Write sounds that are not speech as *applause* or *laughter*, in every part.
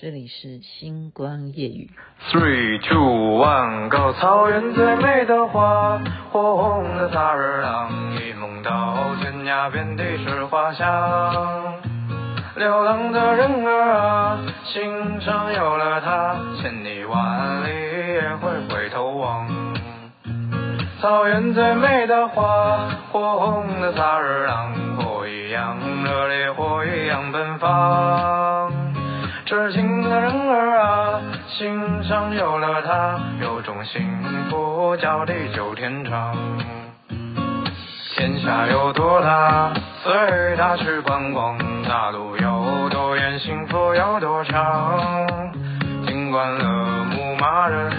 这里是星光夜语。Three, two, one, go！草原最美的花，火红的萨日朗，一梦到天涯，遍地是花香。流浪的人儿啊，心上有了她，千里万里也会回头望。草原最美的花，火红的萨日朗，火一样热烈，火一样奔放。痴情的人儿啊，心上有了她，有种幸福叫地久天长。天下有多大，随他去观光；大路有多远，幸福有多长。听惯了牧马人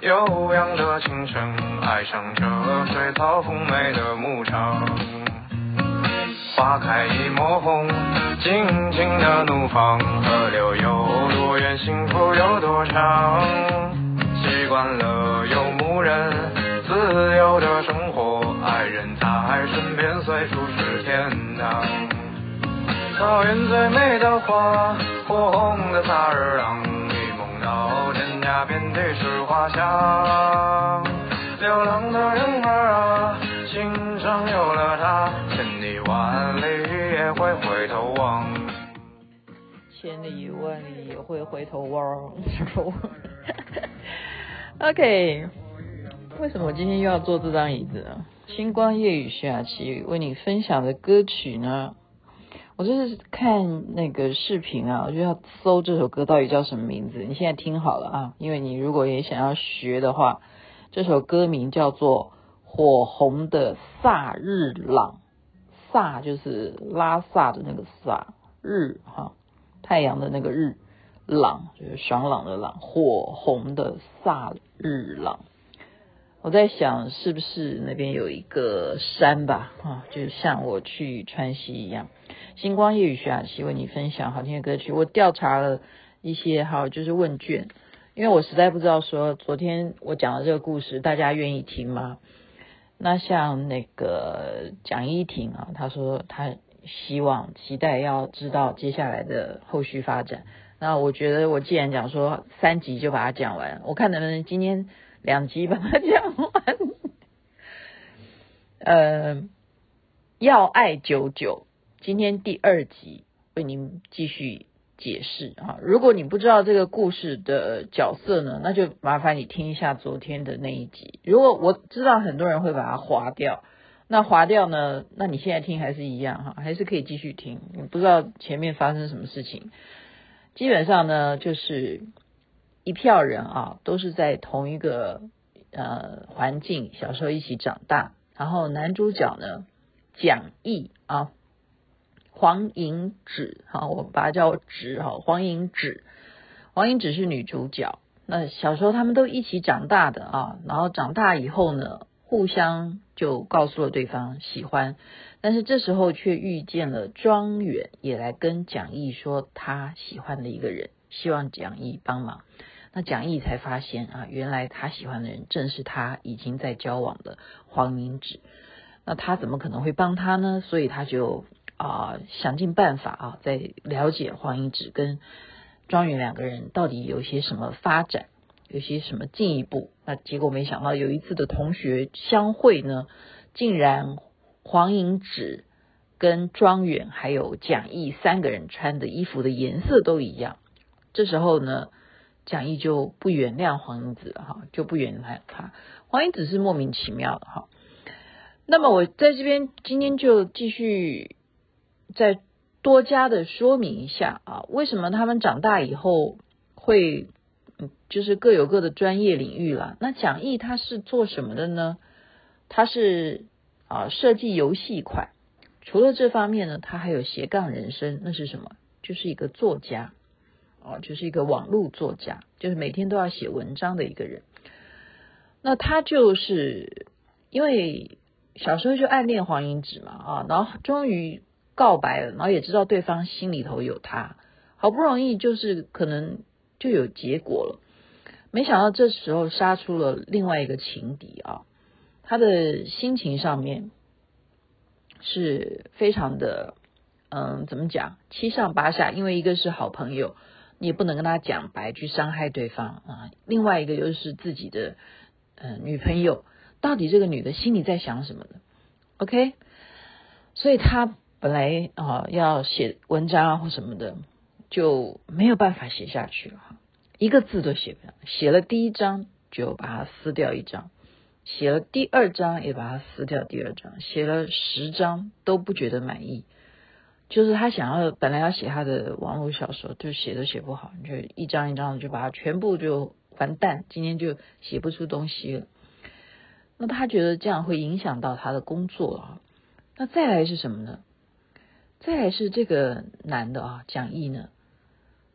悠扬的琴声，爱上这水草丰美的牧场。花开一抹红，尽情的怒放。河流有幸福有多长。习惯了游牧人自由的生活，爱人在身边，随处是天堂。草原最美的花，火红的萨日朗，一梦到天涯，遍地是花香。流浪的人儿啊，心上有了她，千里万里也会回。千里万里也会回头望。OK，为什么我今天又要坐这张椅子呢？星光夜雨徐雅琪为你分享的歌曲呢？我就是看那个视频啊，我就要搜这首歌到底叫什么名字。你现在听好了啊，因为你如果也想要学的话。这首歌名叫做《火红的萨日朗》，萨就是拉萨的那个萨，日哈太阳的那个日，朗就是爽朗的朗，火红的萨日朗。我在想，是不是那边有一个山吧？啊，就像我去川西一样。星光夜雨徐雅琪为你分享好听的歌曲。我调查了一些，好，就是问卷。因为我实在不知道说昨天我讲的这个故事大家愿意听吗？那像那个蒋依婷啊，她说她希望期待要知道接下来的后续发展。那我觉得我既然讲说三集就把它讲完，我看能不能今天两集把它讲完。呃，要爱久久，今天第二集为您继续。解释啊，如果你不知道这个故事的角色呢，那就麻烦你听一下昨天的那一集。如果我知道很多人会把它划掉，那划掉呢，那你现在听还是一样哈，还是可以继续听。你不知道前面发生什么事情，基本上呢，就是一票人啊，都是在同一个呃环境，小时候一起长大。然后男主角呢，蒋毅啊。黄银芷，啊，我把它叫芷哈。黄银芷，黄银芷是女主角。那小时候他们都一起长大的啊，然后长大以后呢，互相就告诉了对方喜欢，但是这时候却遇见了庄远，也来跟蒋毅说他喜欢的一个人，希望蒋毅帮忙。那蒋毅才发现啊，原来他喜欢的人正是他已经在交往的黄银芷。那他怎么可能会帮他呢？所以他就。啊、想尽办法啊，在了解黄英芷跟庄远两个人到底有些什么发展，有些什么进一步。那结果没想到有一次的同学相会呢，竟然黄英子跟庄远还有蒋毅三个人穿的衣服的颜色都一样。这时候呢，蒋毅就不原谅黄英子哈，就不原谅他。黄英子是莫名其妙的哈。那么我在这边今天就继续。再多加的说明一下啊，为什么他们长大以后会，就是各有各的专业领域了？那蒋毅他是做什么的呢？他是啊设计游戏款，除了这方面呢，他还有斜杠人生，那是什么？就是一个作家哦，就是一个网络作家，就是每天都要写文章的一个人。那他就是因为小时候就暗恋黄英子嘛啊，然后终于。告白了，然后也知道对方心里头有他，好不容易就是可能就有结果了，没想到这时候杀出了另外一个情敌啊，他的心情上面是非常的，嗯，怎么讲，七上八下，因为一个是好朋友，你也不能跟他讲白去伤害对方啊。另外一个就是自己的呃女朋友，到底这个女的心里在想什么呢？OK，所以他本来啊要写文章啊或什么的，就没有办法写下去了，一个字都写不了。写了第一章就把它撕掉一张，写了第二章也把它撕掉第二章，写了十章都不觉得满意。就是他想要本来要写他的网络小说，就写都写不好，就一张一张的就把它全部就完蛋，今天就写不出东西了。那他觉得这样会影响到他的工作啊。那再来是什么呢？再来是这个男的啊，蒋毅呢，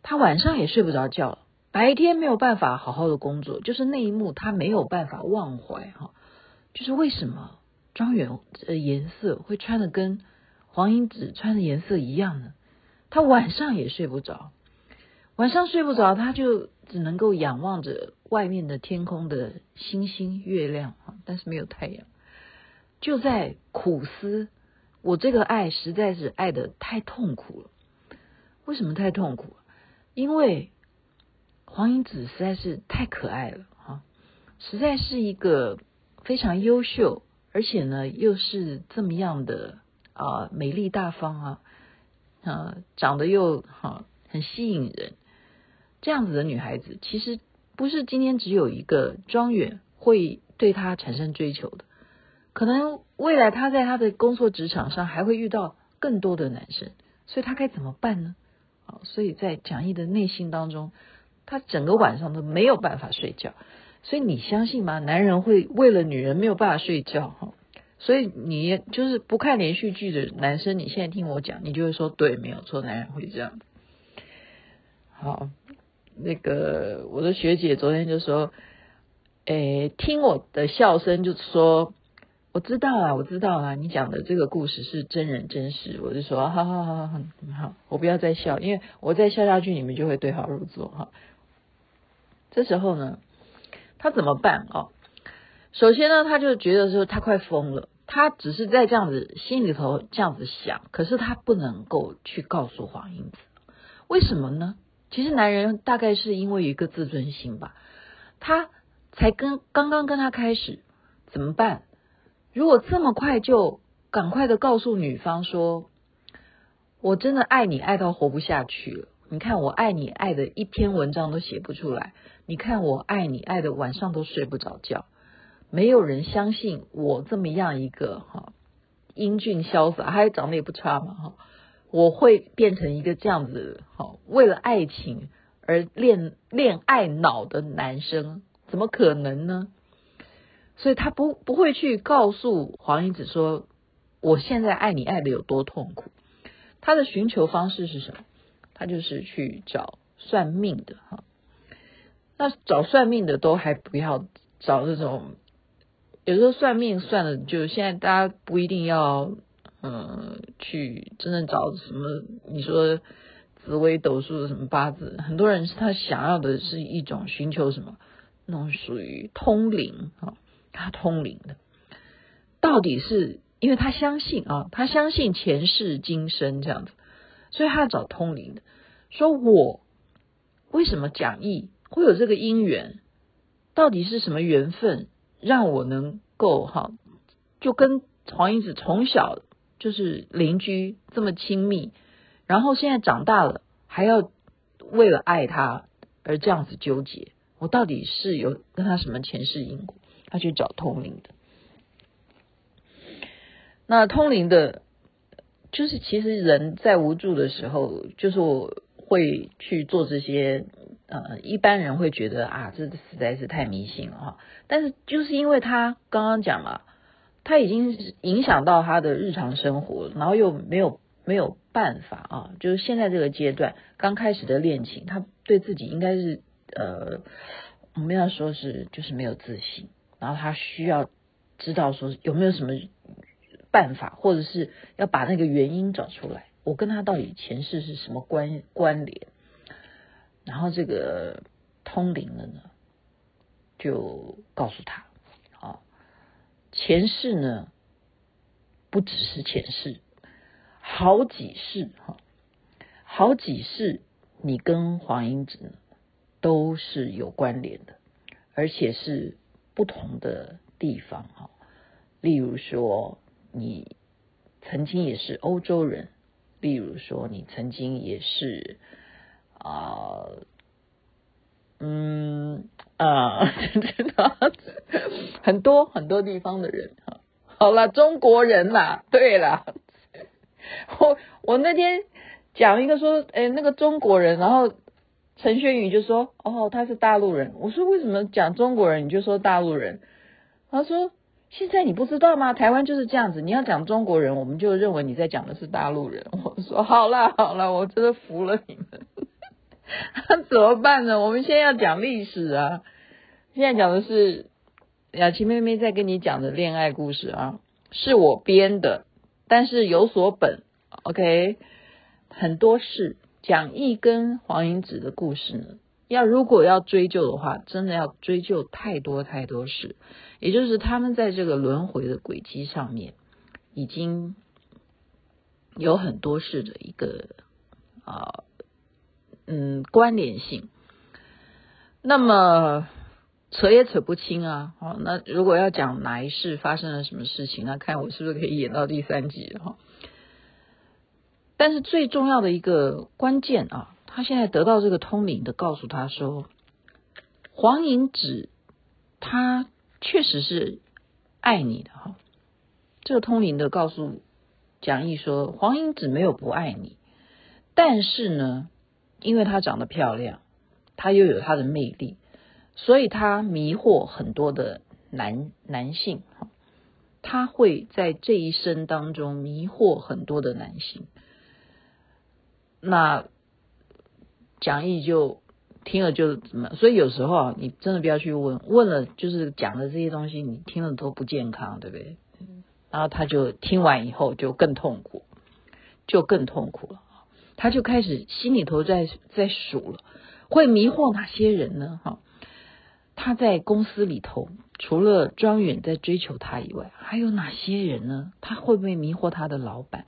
他晚上也睡不着觉，白天没有办法好好的工作，就是那一幕他没有办法忘怀哈。就是为什么庄园的颜色会穿的跟黄英子穿的颜色一样呢，他晚上也睡不着，晚上睡不着，他就只能够仰望着外面的天空的星星、月亮啊，但是没有太阳，就在苦思：我这个爱实在是爱的太痛苦了。为什么太痛苦？因为黄英子实在是太可爱了啊，实在是一个非常优秀，而且呢又是这么样的。啊，美丽大方啊，啊，长得又好，啊，很吸引人，这样子的女孩子，其实不是今天只有一个庄远会对她产生追求的，可能未来她在她的工作职场上还会遇到更多的男生，所以她该怎么办呢？所以在蒋毅的内心当中，他整个晚上都没有办法睡觉，所以你相信吗？男人会为了女人没有办法睡觉？哈。所以你就是不看连续剧的男生，你现在听我讲，你就会说对，没有错，男人会这样。好，那个我的学姐昨天就说，诶，听我的笑声就是说，我知道啊，我知道啊，你讲的这个故事是真人真事，我就说，好好好好好，我不要再笑，因为我再笑下去，你们就会对号入座哈。这时候呢，他怎么办啊？首先呢，他就觉得说他快疯了，他只是在这样子心里头这样子想，可是他不能够去告诉黄英子，为什么呢？其实男人大概是因为一个自尊心吧，他才跟刚刚跟他开始怎么办？如果这么快就赶快的告诉女方说，我真的爱你爱到活不下去了，你看我爱你爱的一篇文章都写不出来，你看我爱你爱的晚上都睡不着觉。没有人相信我这么样一个哈英俊潇洒，还长得也不差嘛哈，我会变成一个这样子哈，为了爱情而恋恋爱脑的男生，怎么可能呢？所以他不不会去告诉黄英子说，我现在爱你爱的有多痛苦。他的寻求方式是什么？他就是去找算命的哈。那找算命的都还不要找这种。有时候算命算的，就现在大家不一定要，嗯，去真正找什么你说紫微斗数什么八字，很多人是他想要的是一种寻求什么，那种属于通灵哈，他通灵的，到底是因为他相信啊，他相信前世今生这样子，所以他要找通灵的，说我为什么讲义会有这个姻缘，到底是什么缘分？让我能够哈，就跟黄英子从小就是邻居这么亲密，然后现在长大了还要为了爱他而这样子纠结，我到底是有跟他什么前世因果？他去找通灵的，那通灵的，就是其实人在无助的时候，就是我会去做这些。呃，一般人会觉得啊，这实在是太迷信了哈。但是就是因为他刚刚讲了，他已经影响到他的日常生活，然后又没有没有办法啊。就是现在这个阶段刚开始的恋情，他对自己应该是呃，我们要说是就是没有自信，然后他需要知道说有没有什么办法，或者是要把那个原因找出来，我跟他到底前世是什么关关联？然后这个通灵了呢，就告诉他，啊，前世呢，不只是前世，好几世哈，好几世你跟黄英子都是有关联的，而且是不同的地方哈。例如说，你曾经也是欧洲人；例如说，你曾经也是啊、嗯啊，真 *laughs* 的很多很多地方的人哈。好了，中国人啦，对了，我我那天。讲一个说，哎，那个中国人，然后陈轩宇就说，哦，他是大陆人。我说，为什么讲中国人你就说大陆人？他说，现在你不知道吗？台湾就是这样子，你要讲中国人，我们就认为你在讲的是大陆人。我说，好啦好啦，我真的服了你们。*laughs* 怎么办呢？我们现在要讲历史啊，现在讲的是雅琪妹妹在跟你讲的恋爱故事啊，是我编的，但是有所本，OK。很多事，蒋毅跟黄英子的故事呢，要如果要追究的话，真的要追究太多太多事，也就是他们在这个轮回的轨迹上面，已经有很多事的一个啊，嗯，关联性。那么扯也扯不清啊，好，那如果要讲哪一世发生了什么事情，那看我是不是可以演到第三集哈。但是最重要的一个关键啊，他现在得到这个通灵的告诉他说，黄银子他确实是爱你的哈。这个通灵的告诉蒋毅说，黄银子没有不爱你，但是呢，因为她长得漂亮，她又有她的魅力，所以她迷惑很多的男男性哈。他会在这一生当中迷惑很多的男性。那讲义就听了就怎么，所以有时候啊，你真的不要去问，问了就是讲的这些东西，你听了都不健康，对不对？然后他就听完以后就更痛苦，就更痛苦了。他就开始心里头在在数了，会迷惑哪些人呢？哈，他在公司里头除了庄远在追求他以外，还有哪些人呢？他会不会迷惑他的老板？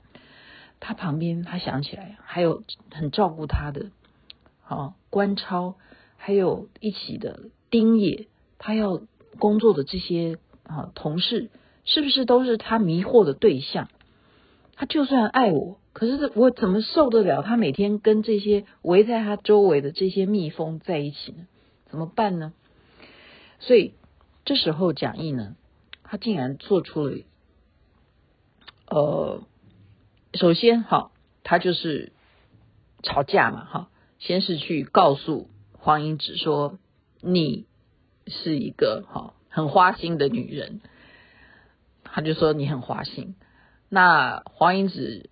他旁边，他想起来还有很照顾他的，啊，关超，还有一起的丁野，他要工作的这些啊同事，是不是都是他迷惑的对象？他就算爱我，可是我怎么受得了他每天跟这些围在他周围的这些蜜蜂在一起呢？怎么办呢？所以这时候蒋毅呢，他竟然做出了，呃。首先，哈，他就是吵架嘛，哈，先是去告诉黄英子说，你是一个哈很花心的女人，他就说你很花心。那黄英子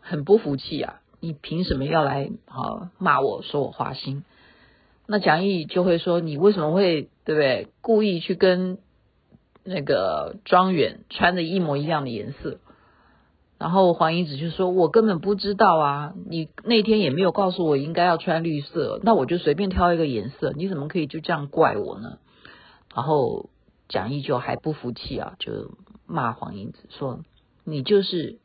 很不服气啊，你凭什么要来啊骂我说我花心？那蒋毅就会说，你为什么会对不对故意去跟那个庄远穿的一模一样的颜色？然后黄英子就说：“我根本不知道啊，你那天也没有告诉我应该要穿绿色，那我就随便挑一个颜色，你怎么可以就这样怪我呢？”然后蒋毅就还不服气啊，就骂黄英子说：“你就是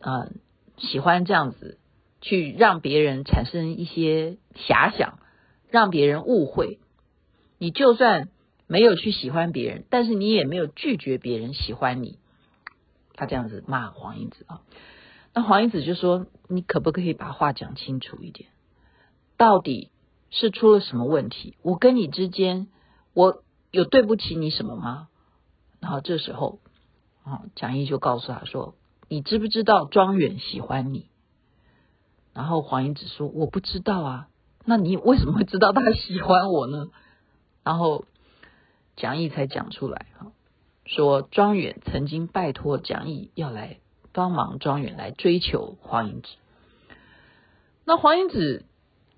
嗯、喜欢这样子去让别人产生一些遐想，让别人误会。你就算没有去喜欢别人，但是你也没有拒绝别人喜欢你。”他这样子骂黄英子啊，那黄英子就说：“你可不可以把话讲清楚一点？到底是出了什么问题？我跟你之间，我有对不起你什么吗？”然后这时候啊，蒋毅就告诉他说：“你知不知道庄远喜欢你？”然后黄英子说：“我不知道啊，那你为什么会知道他喜欢我呢？”然后蒋毅才讲出来哈。说庄远曾经拜托蒋毅要来帮忙，庄远来追求黄英子。那黄英子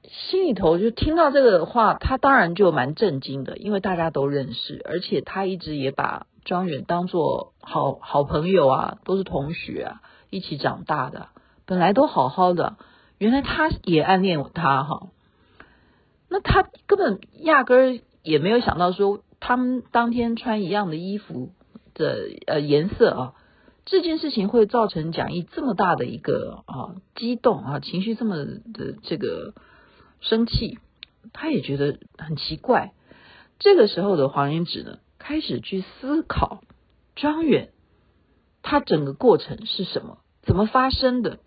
心里头就听到这个话，他当然就蛮震惊的，因为大家都认识，而且他一直也把庄远当作好好朋友啊，都是同学啊，一起长大的，本来都好好的，原来他也暗恋他哈。那他根本压根儿也没有想到说，他们当天穿一样的衣服。的呃颜色啊，这件事情会造成蒋毅这么大的一个啊激动啊，情绪这么的这个生气，他也觉得很奇怪。这个时候的黄英芷呢，开始去思考庄远他整个过程是什么，怎么发生的，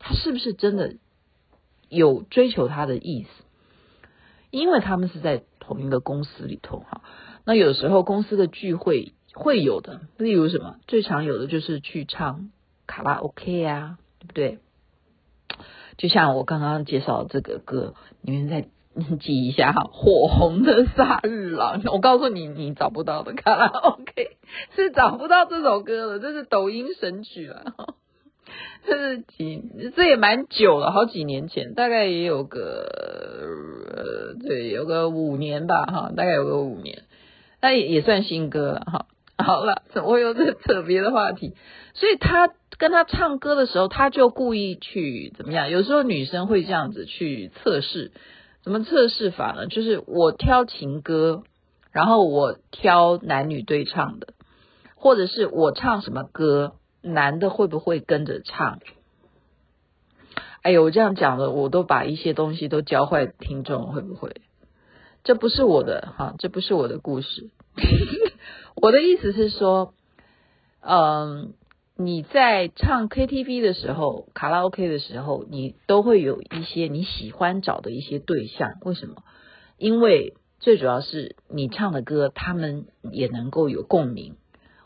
他是不是真的有追求他的意思？因为他们是在同一个公司里头哈，那有时候公司的聚会。会有的，例如什么？最常有的就是去唱卡拉 OK 呀，对不对？就像我刚刚介绍这个歌，你们再 *laughs* 记一下哈，《火红的萨日朗》。我告诉你，你找不到的卡拉 OK *laughs* 是找不到这首歌的，这是抖音神曲了。这是几？这也蛮久了，好几年前，大概也有个呃，对，有个五年吧，哈，大概有个五年，那也也算新歌了，哈。*laughs* 好了，怎么会有这特别的话题？所以他跟他唱歌的时候，他就故意去怎么样？有时候女生会这样子去测试，怎么测试法呢？就是我挑情歌，然后我挑男女对唱的，或者是我唱什么歌，男的会不会跟着唱？哎呦，我这样讲了，我都把一些东西都教坏听众，会不会？这不是我的哈，这不是我的故事。*laughs* 我的意思是说，嗯，你在唱 KTV 的时候，卡拉 OK 的时候，你都会有一些你喜欢找的一些对象。为什么？因为最主要是你唱的歌，他们也能够有共鸣，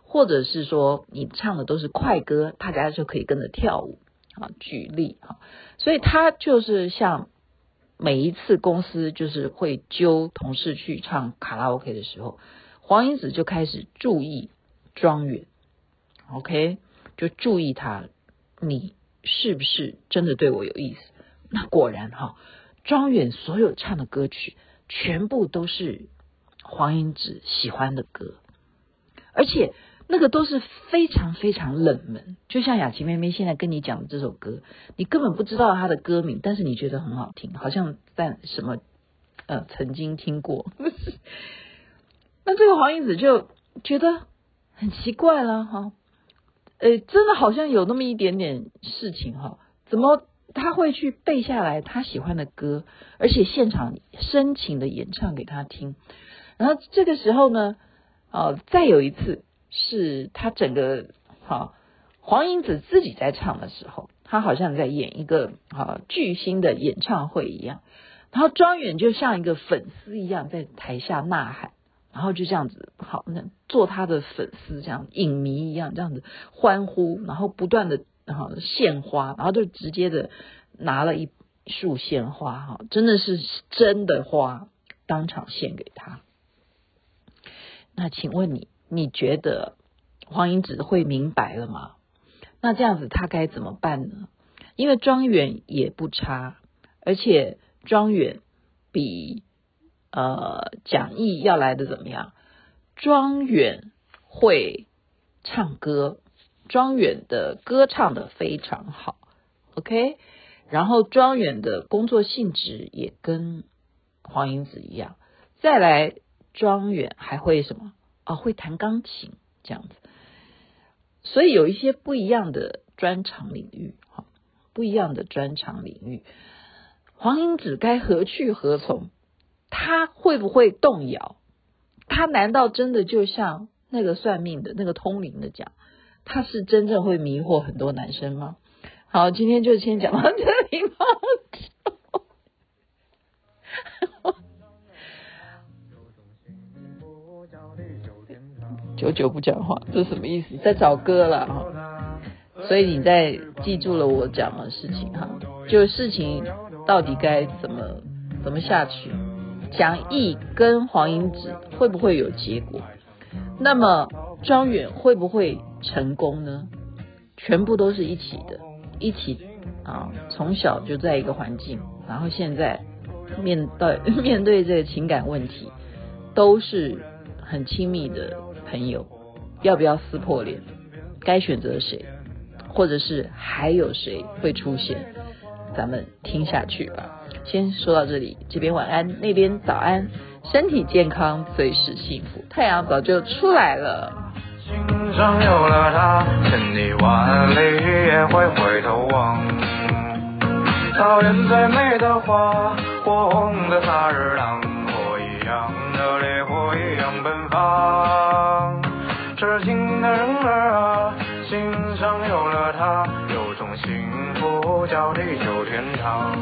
或者是说你唱的都是快歌，大家就可以跟着跳舞啊。举例啊，所以他就是像每一次公司就是会揪同事去唱卡拉 OK 的时候。黄英子就开始注意庄远，OK，就注意他，你是不是真的对我有意思？那果然哈，庄远所有唱的歌曲全部都是黄英子喜欢的歌，而且那个都是非常非常冷门，就像雅琪妹妹现在跟你讲的这首歌，你根本不知道它的歌名，但是你觉得很好听，好像在什么呃曾经听过。*laughs* 那这个黄英子就觉得很奇怪了哈，呃，真的好像有那么一点点事情哈，怎么他会去背下来他喜欢的歌，而且现场深情的演唱给他听，然后这个时候呢，呃，再有一次是他整个哈黄英子自己在唱的时候，他好像在演一个啊巨星的演唱会一样，然后庄远就像一个粉丝一样在台下呐喊。然后就这样子，好，那做他的粉丝，这样影迷一样，这样子欢呼，然后不断的，然后献花，然后就直接的拿了一束鲜花，哈，真的是真的花，当场献给他。那请问你，你觉得黄英子会明白了吗？那这样子他该怎么办呢？因为庄远也不差，而且庄远比。呃，蒋毅要来的怎么样？庄远会唱歌，庄远的歌唱得非常好，OK。然后庄远的工作性质也跟黄英子一样。再来，庄远还会什么？哦，会弹钢琴这样子。所以有一些不一样的专长领域，哈，不一样的专长领域，黄英子该何去何从？他会不会动摇？他难道真的就像那个算命的那个通灵的讲，他是真正会迷惑很多男生吗？好，今天就先讲到这里吧。久久不讲话，这是什么意思？在找歌了哈。所以你在记住了我讲的事情哈，就事情到底该怎么怎么下去？蒋毅跟黄英子会不会有结果？那么庄远会不会成功呢？全部都是一起的，一起啊，从小就在一个环境，然后现在面对 *laughs* 面对这个情感问题，都是很亲密的朋友，要不要撕破脸？该选择谁？或者是还有谁会出现？咱们听下去吧。先说到这里，这边晚安，那边早安，身体健康最是幸福，太阳早就出来了。上有了她，千里万里也会回头望。草原最美的花，火红的萨日朗，火一样的烈火一样奔放。痴情的人儿啊，心上有了她，有种幸福叫地久天长。